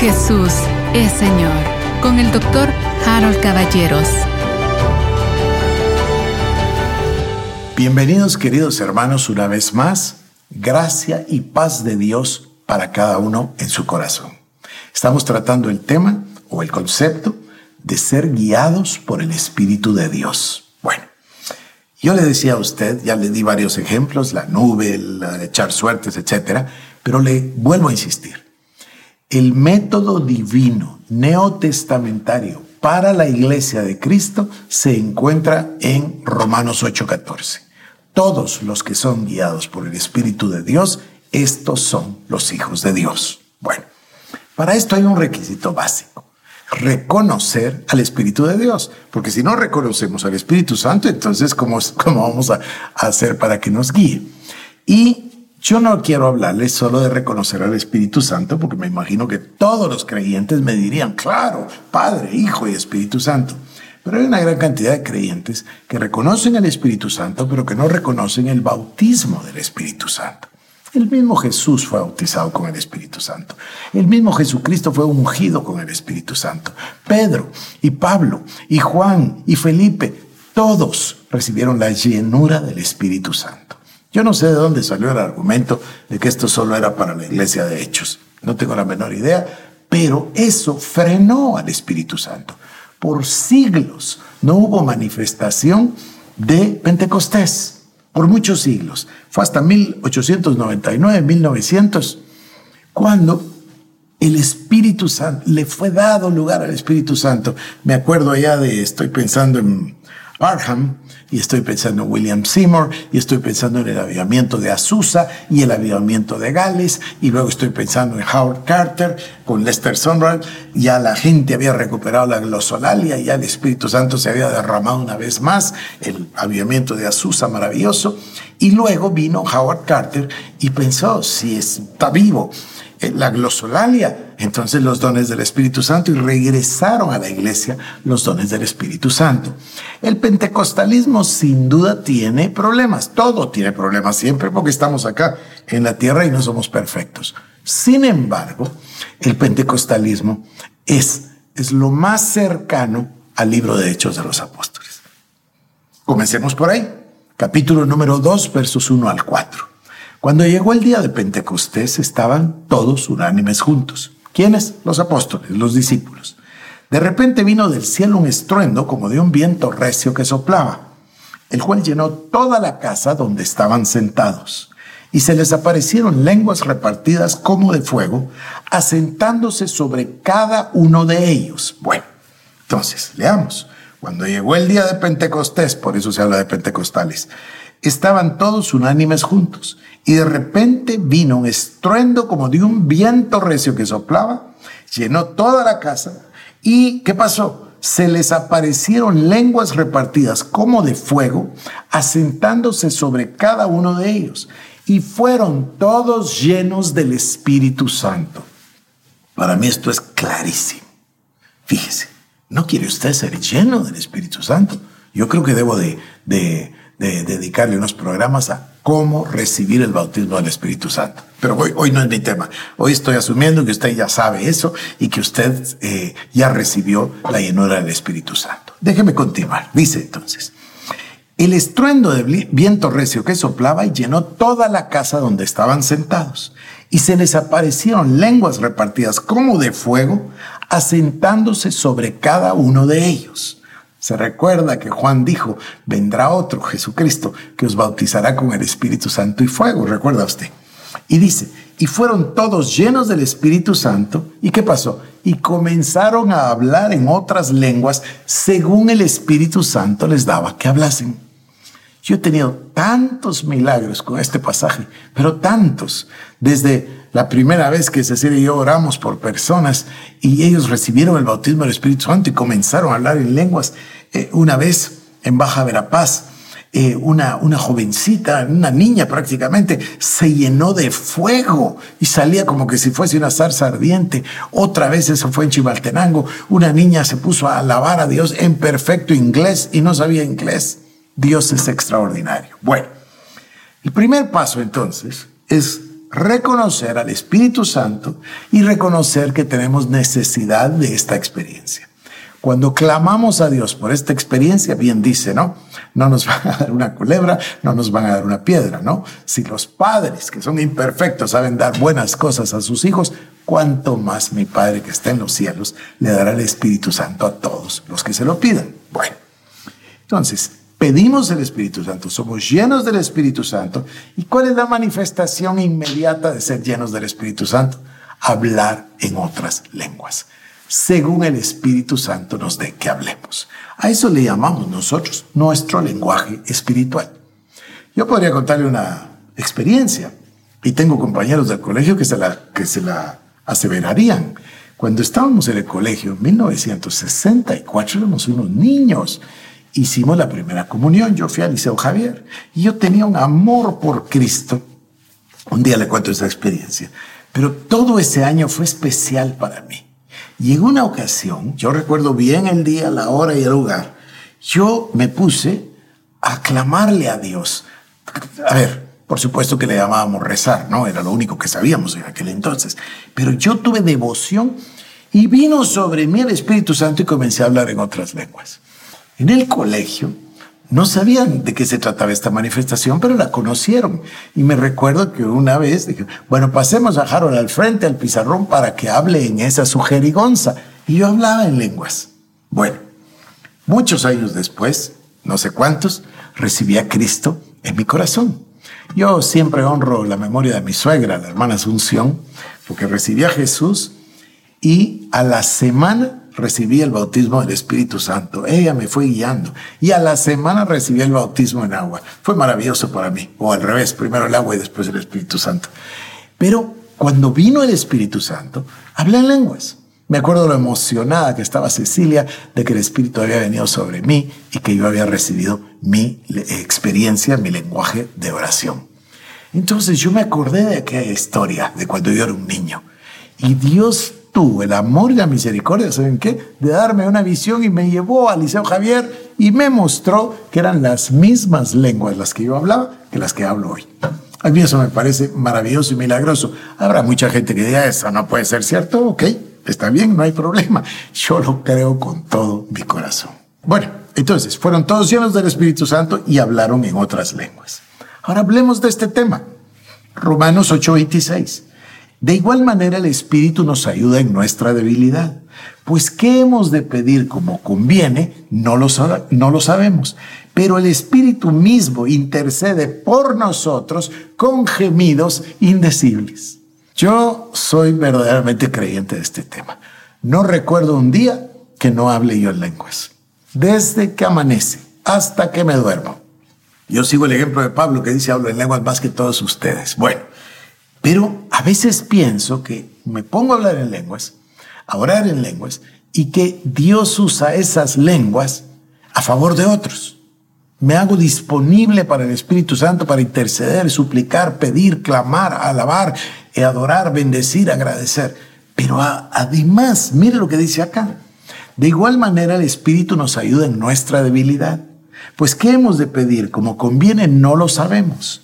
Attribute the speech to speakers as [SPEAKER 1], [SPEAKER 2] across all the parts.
[SPEAKER 1] Jesús es Señor con el doctor Harold Caballeros.
[SPEAKER 2] Bienvenidos queridos hermanos una vez más. Gracia y paz de Dios para cada uno en su corazón. Estamos tratando el tema o el concepto de ser guiados por el Espíritu de Dios. Bueno, yo le decía a usted, ya le di varios ejemplos, la nube, el echar suertes, etcétera, pero le vuelvo a insistir. El método divino neotestamentario para la iglesia de Cristo se encuentra en Romanos 8:14. Todos los que son guiados por el Espíritu de Dios, estos son los hijos de Dios. Bueno, para esto hay un requisito básico reconocer al Espíritu de Dios. Porque si no reconocemos al Espíritu Santo, entonces, ¿cómo, cómo vamos a, a, hacer para que nos guíe? Y yo no quiero hablarles solo de reconocer al Espíritu Santo, porque me imagino que todos los creyentes me dirían, claro, Padre, Hijo y Espíritu Santo. Pero hay una gran cantidad de creyentes que reconocen al Espíritu Santo, pero que no reconocen el bautismo del Espíritu Santo. El mismo Jesús fue bautizado con el Espíritu Santo. El mismo Jesucristo fue ungido con el Espíritu Santo. Pedro y Pablo y Juan y Felipe, todos recibieron la llenura del Espíritu Santo. Yo no sé de dónde salió el argumento de que esto solo era para la iglesia de Hechos. No tengo la menor idea, pero eso frenó al Espíritu Santo. Por siglos no hubo manifestación de Pentecostés. Por muchos siglos. Fue hasta 1899, 1900, cuando el Espíritu Santo, le fue dado lugar al Espíritu Santo. Me acuerdo ya de, estoy pensando en Y estoy pensando en William Seymour, y estoy pensando en el avivamiento de Azusa y el avivamiento de Gales, y luego estoy pensando en Howard Carter con Lester Sumrall, ya la gente había recuperado la glosolalia, ya el Espíritu Santo se había derramado una vez más, el avivamiento de Azusa maravilloso, y luego vino Howard Carter y pensó, si está vivo, la glosolalia, entonces los dones del Espíritu Santo y regresaron a la iglesia los dones del Espíritu Santo. El pentecostalismo sin duda tiene problemas, todo tiene problemas siempre porque estamos acá en la tierra y no somos perfectos. Sin embargo, el pentecostalismo es, es lo más cercano al libro de Hechos de los Apóstoles. Comencemos por ahí, capítulo número 2, versos 1 al 4. Cuando llegó el día de Pentecostés estaban todos unánimes juntos. ¿Quiénes? Los apóstoles, los discípulos. De repente vino del cielo un estruendo como de un viento recio que soplaba, el cual llenó toda la casa donde estaban sentados. Y se les aparecieron lenguas repartidas como de fuego, asentándose sobre cada uno de ellos. Bueno, entonces, leamos. Cuando llegó el día de Pentecostés, por eso se habla de Pentecostales, estaban todos unánimes juntos y de repente vino un estruendo como de un viento recio que soplaba, llenó toda la casa y ¿qué pasó? Se les aparecieron lenguas repartidas como de fuego, asentándose sobre cada uno de ellos y fueron todos llenos del Espíritu Santo. Para mí esto es clarísimo. Fíjese, ¿no quiere usted ser lleno del Espíritu Santo? Yo creo que debo de, de dedicarle unos programas a cómo recibir el bautismo del Espíritu Santo. Pero hoy, hoy no es mi tema. Hoy estoy asumiendo que usted ya sabe eso y que usted eh, ya recibió la llenura del Espíritu Santo. Déjeme continuar. Dice entonces, el estruendo de viento recio que soplaba y llenó toda la casa donde estaban sentados. Y se les aparecieron lenguas repartidas como de fuego, asentándose sobre cada uno de ellos. Se recuerda que Juan dijo, vendrá otro, Jesucristo, que os bautizará con el Espíritu Santo y fuego, recuerda usted. Y dice, y fueron todos llenos del Espíritu Santo. ¿Y qué pasó? Y comenzaron a hablar en otras lenguas según el Espíritu Santo les daba que hablasen. Yo he tenido tantos milagros con este pasaje, pero tantos, desde la primera vez que Cecilia y yo oramos por personas y ellos recibieron el bautismo del Espíritu Santo y comenzaron a hablar en lenguas. Eh, una vez en Baja Verapaz, eh, una, una jovencita, una niña prácticamente, se llenó de fuego y salía como que si fuese una zarza ardiente. Otra vez, eso fue en Chimaltenango, una niña se puso a alabar a Dios en perfecto inglés y no sabía inglés. Dios es extraordinario. Bueno, el primer paso entonces es reconocer al Espíritu Santo y reconocer que tenemos necesidad de esta experiencia. Cuando clamamos a Dios por esta experiencia, bien dice, ¿no? No nos van a dar una culebra, no nos van a dar una piedra, ¿no? Si los padres, que son imperfectos, saben dar buenas cosas a sus hijos, cuánto más mi Padre que está en los cielos le dará el Espíritu Santo a todos los que se lo pidan. Bueno, entonces, pedimos el Espíritu Santo, somos llenos del Espíritu Santo. ¿Y cuál es la manifestación inmediata de ser llenos del Espíritu Santo? Hablar en otras lenguas según el Espíritu Santo nos dé que hablemos. A eso le llamamos nosotros nuestro lenguaje espiritual. Yo podría contarle una experiencia y tengo compañeros del colegio que se la, que se la aseverarían. Cuando estábamos en el colegio en 1964 éramos unos niños. Hicimos la primera comunión, yo fui al Liceo Javier y yo tenía un amor por Cristo. Un día le cuento esa experiencia, pero todo ese año fue especial para mí. Y en una ocasión, yo recuerdo bien el día, la hora y el lugar, yo me puse a clamarle a Dios. A ver, por supuesto que le llamábamos rezar, ¿no? Era lo único que sabíamos en aquel entonces. Pero yo tuve devoción y vino sobre mí el Espíritu Santo y comencé a hablar en otras lenguas. En el colegio, no sabían de qué se trataba esta manifestación, pero la conocieron. Y me recuerdo que una vez dije, bueno, pasemos a Harold al frente, al pizarrón, para que hable en esa sujerigonza. Y yo hablaba en lenguas. Bueno, muchos años después, no sé cuántos, recibí a Cristo en mi corazón. Yo siempre honro la memoria de mi suegra, la hermana Asunción, porque recibí a Jesús y a la semana recibí el bautismo del Espíritu Santo. Ella me fue guiando y a la semana recibí el bautismo en agua. Fue maravilloso para mí. O al revés, primero el agua y después el Espíritu Santo. Pero cuando vino el Espíritu Santo, hablé en lenguas. Me acuerdo lo emocionada que estaba Cecilia de que el Espíritu había venido sobre mí y que yo había recibido mi experiencia, mi lenguaje de oración. Entonces yo me acordé de aquella historia de cuando yo era un niño. Y Dios tuvo el amor y la misericordia, ¿saben qué? De darme una visión y me llevó al Liceo Javier y me mostró que eran las mismas lenguas las que yo hablaba que las que hablo hoy. A mí eso me parece maravilloso y milagroso. Habrá mucha gente que diga, eso no puede ser cierto, ok, está bien, no hay problema. Yo lo creo con todo mi corazón. Bueno, entonces, fueron todos llenos del Espíritu Santo y hablaron en otras lenguas. Ahora hablemos de este tema. Romanos 8:26. De igual manera el Espíritu nos ayuda en nuestra debilidad. Pues qué hemos de pedir como conviene, no lo, sabemos. Pero el Espíritu mismo intercede por nosotros con gemidos indecibles. Yo soy verdaderamente creyente de este tema. No recuerdo un día que no hable yo en lenguas. Desde que amanece hasta que me duermo. Yo sigo el ejemplo de Pablo que dice hablo en lenguas más que todos ustedes. Bueno, pero a veces pienso que me pongo a hablar en lenguas, a orar en lenguas, y que Dios usa esas lenguas a favor de otros. Me hago disponible para el Espíritu Santo para interceder, suplicar, pedir, clamar, alabar, adorar, bendecir, agradecer. Pero además, mire lo que dice acá. De igual manera el Espíritu nos ayuda en nuestra debilidad. Pues ¿qué hemos de pedir? Como conviene, no lo sabemos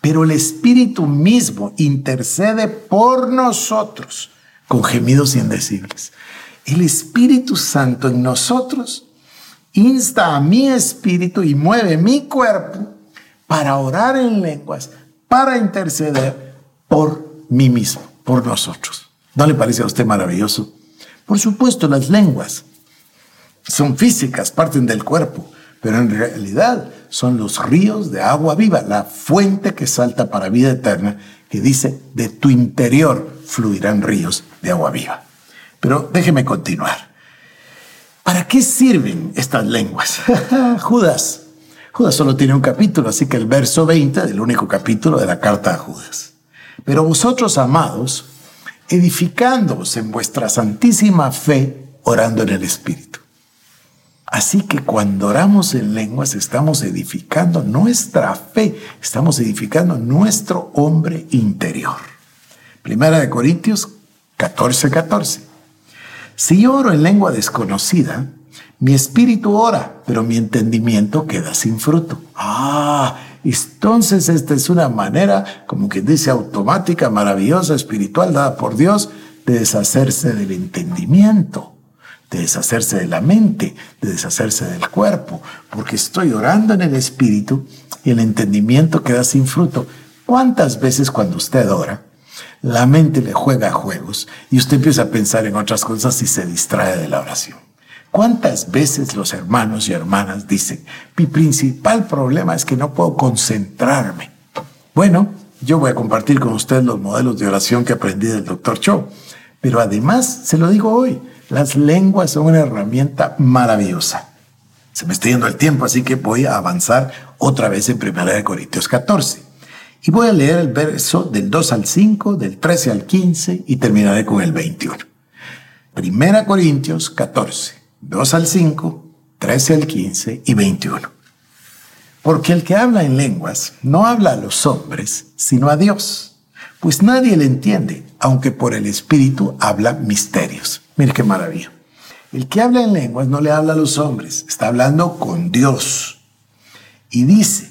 [SPEAKER 2] pero el Espíritu mismo intercede por nosotros con gemidos indecibles. El Espíritu Santo en nosotros insta a mi espíritu y mueve mi cuerpo para orar en lenguas, para interceder por mí mismo, por nosotros. ¿No le parece a usted maravilloso? Por supuesto, las lenguas son físicas, parten del cuerpo, pero en realidad son los ríos de agua viva, la fuente que salta para vida eterna, que dice, de tu interior fluirán ríos de agua viva. Pero déjeme continuar. ¿Para qué sirven estas lenguas? Judas. Judas solo tiene un capítulo, así que el verso 20 del único capítulo de la carta a Judas. Pero vosotros, amados, edificándoos en vuestra santísima fe, orando en el Espíritu. Así que cuando oramos en lenguas estamos edificando nuestra fe, estamos edificando nuestro hombre interior. Primera de Corintios 14, 14. Si yo oro en lengua desconocida, mi espíritu ora, pero mi entendimiento queda sin fruto. Ah, Entonces esta es una manera, como que dice, automática, maravillosa, espiritual, dada por Dios, de deshacerse del entendimiento de deshacerse de la mente, de deshacerse del cuerpo, porque estoy orando en el espíritu y el entendimiento queda sin fruto. ¿Cuántas veces cuando usted ora, la mente le juega juegos y usted empieza a pensar en otras cosas y se distrae de la oración? ¿Cuántas veces los hermanos y hermanas dicen, mi principal problema es que no puedo concentrarme? Bueno, yo voy a compartir con usted los modelos de oración que aprendí del doctor Cho, pero además, se lo digo hoy, las lenguas son una herramienta maravillosa. Se me está yendo el tiempo, así que voy a avanzar otra vez en 1 Corintios 14. Y voy a leer el verso del 2 al 5, del 13 al 15 y terminaré con el 21. 1 Corintios 14, 2 al 5, 13 al 15 y 21. Porque el que habla en lenguas no habla a los hombres, sino a Dios, pues nadie le entiende, aunque por el Espíritu habla misterios. Mire qué maravilla. El que habla en lenguas no le habla a los hombres, está hablando con Dios. Y dice,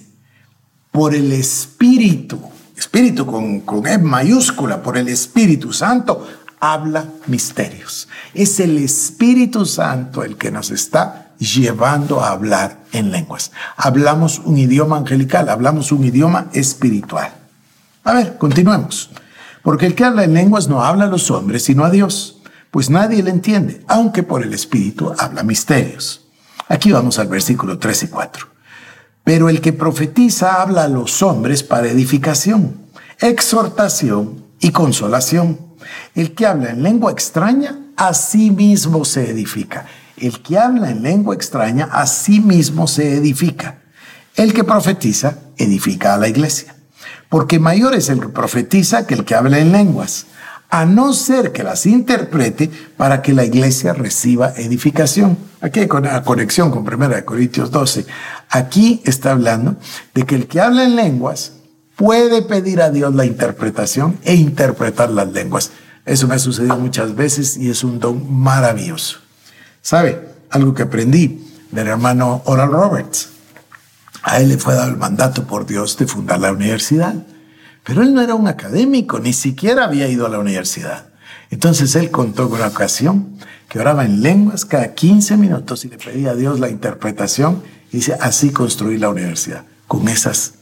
[SPEAKER 2] por el Espíritu, Espíritu con, con E mayúscula, por el Espíritu Santo, habla misterios. Es el Espíritu Santo el que nos está llevando a hablar en lenguas. Hablamos un idioma angelical, hablamos un idioma espiritual. A ver, continuemos. Porque el que habla en lenguas no habla a los hombres, sino a Dios pues nadie le entiende, aunque por el Espíritu habla misterios. Aquí vamos al versículo 3 y 4. Pero el que profetiza habla a los hombres para edificación, exhortación y consolación. El que habla en lengua extraña, a sí mismo se edifica. El que habla en lengua extraña, a sí mismo se edifica. El que profetiza, edifica a la iglesia. Porque mayor es el que profetiza que el que habla en lenguas a no ser que las interprete para que la iglesia reciba edificación. Aquí hay conexión con 1 Corintios 12. Aquí está hablando de que el que habla en lenguas puede pedir a Dios la interpretación e interpretar las lenguas. Eso me ha sucedido muchas veces y es un don maravilloso. ¿Sabe? Algo que aprendí del hermano Oral Roberts. A él le fue dado el mandato por Dios de fundar la universidad. Pero él no era un académico, ni siquiera había ido a la universidad. Entonces él contó con una ocasión que oraba en lenguas cada 15 minutos y le pedía a Dios la interpretación y dice, así construí la universidad, con esas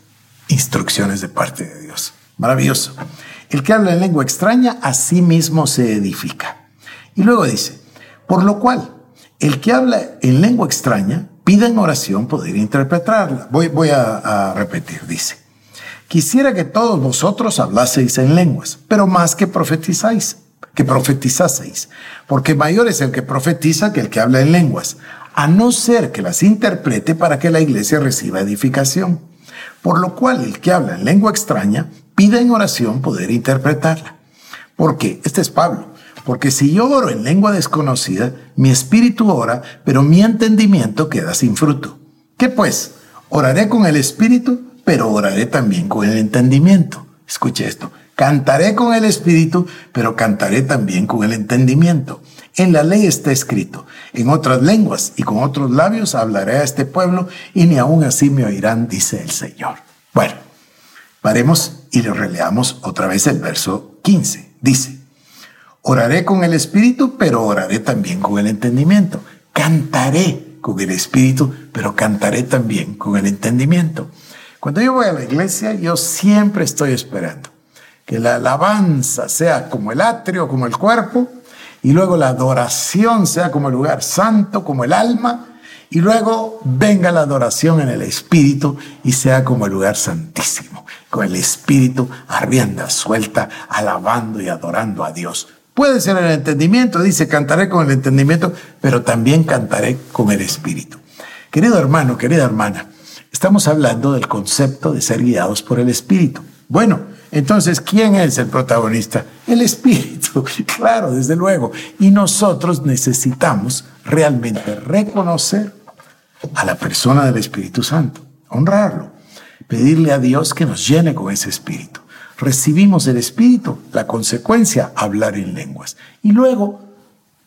[SPEAKER 2] instrucciones de parte de Dios. Maravilloso. El que habla en lengua extraña, a sí mismo se edifica. Y luego dice, por lo cual, el que habla en lengua extraña, pida en oración poder interpretarla. Voy, a repetir, dice. Quisiera que todos vosotros hablaseis en lenguas, pero más que profetizáis, que profetizaseis, porque mayor es el que profetiza que el que habla en lenguas, a no ser que las interprete para que la iglesia reciba edificación. Por lo cual el que habla en lengua extraña pide en oración poder interpretarla. ¿Por qué? Este es Pablo. Porque si yo oro en lengua desconocida, mi espíritu ora, pero mi entendimiento queda sin fruto. ¿Qué pues? ¿Oraré con el espíritu? pero oraré también con el entendimiento. Escuche esto. Cantaré con el espíritu, pero cantaré también con el entendimiento. En la ley está escrito, en otras lenguas y con otros labios hablaré a este pueblo y ni aún así me oirán, dice el Señor. Bueno, paremos y lo releamos otra vez el verso 15. Dice, oraré con el espíritu, pero oraré también con el entendimiento. Cantaré con el espíritu, pero cantaré también con el entendimiento. Cuando yo voy a la iglesia, yo siempre estoy esperando que la alabanza sea como el atrio, como el cuerpo, y luego la adoración sea como el lugar santo, como el alma, y luego venga la adoración en el espíritu y sea como el lugar santísimo, con el espíritu arrienda, suelta, alabando y adorando a Dios. Puede ser el entendimiento, dice, cantaré con el entendimiento, pero también cantaré con el espíritu. Querido hermano, querida hermana, Estamos hablando del concepto de ser guiados por el Espíritu. Bueno, entonces, ¿quién es el protagonista? El Espíritu, claro, desde luego. Y nosotros necesitamos realmente reconocer a la persona del Espíritu Santo, honrarlo, pedirle a Dios que nos llene con ese Espíritu. Recibimos el Espíritu, la consecuencia, hablar en lenguas. Y luego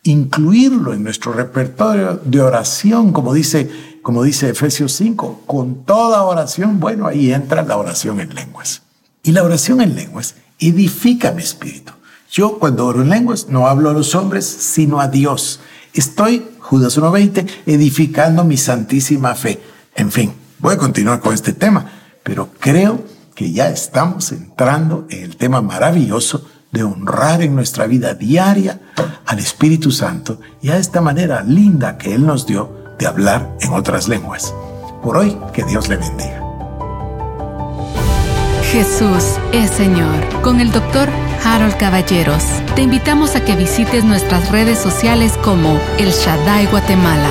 [SPEAKER 2] incluirlo en nuestro repertorio de oración, como dice como dice Efesios 5, con toda oración, bueno, ahí entra la oración en lenguas. Y la oración en lenguas edifica mi espíritu. Yo cuando oro en lenguas no hablo a los hombres, sino a Dios. Estoy, Judas 1.20, edificando mi santísima fe. En fin, voy a continuar con este tema, pero creo que ya estamos entrando en el tema maravilloso de honrar en nuestra vida diaria al Espíritu Santo y a esta manera linda que Él nos dio de hablar en otras lenguas. Por hoy, que Dios le bendiga.
[SPEAKER 1] Jesús es Señor. Con el doctor Harold Caballeros. Te invitamos a que visites nuestras redes sociales como El Shaddai Guatemala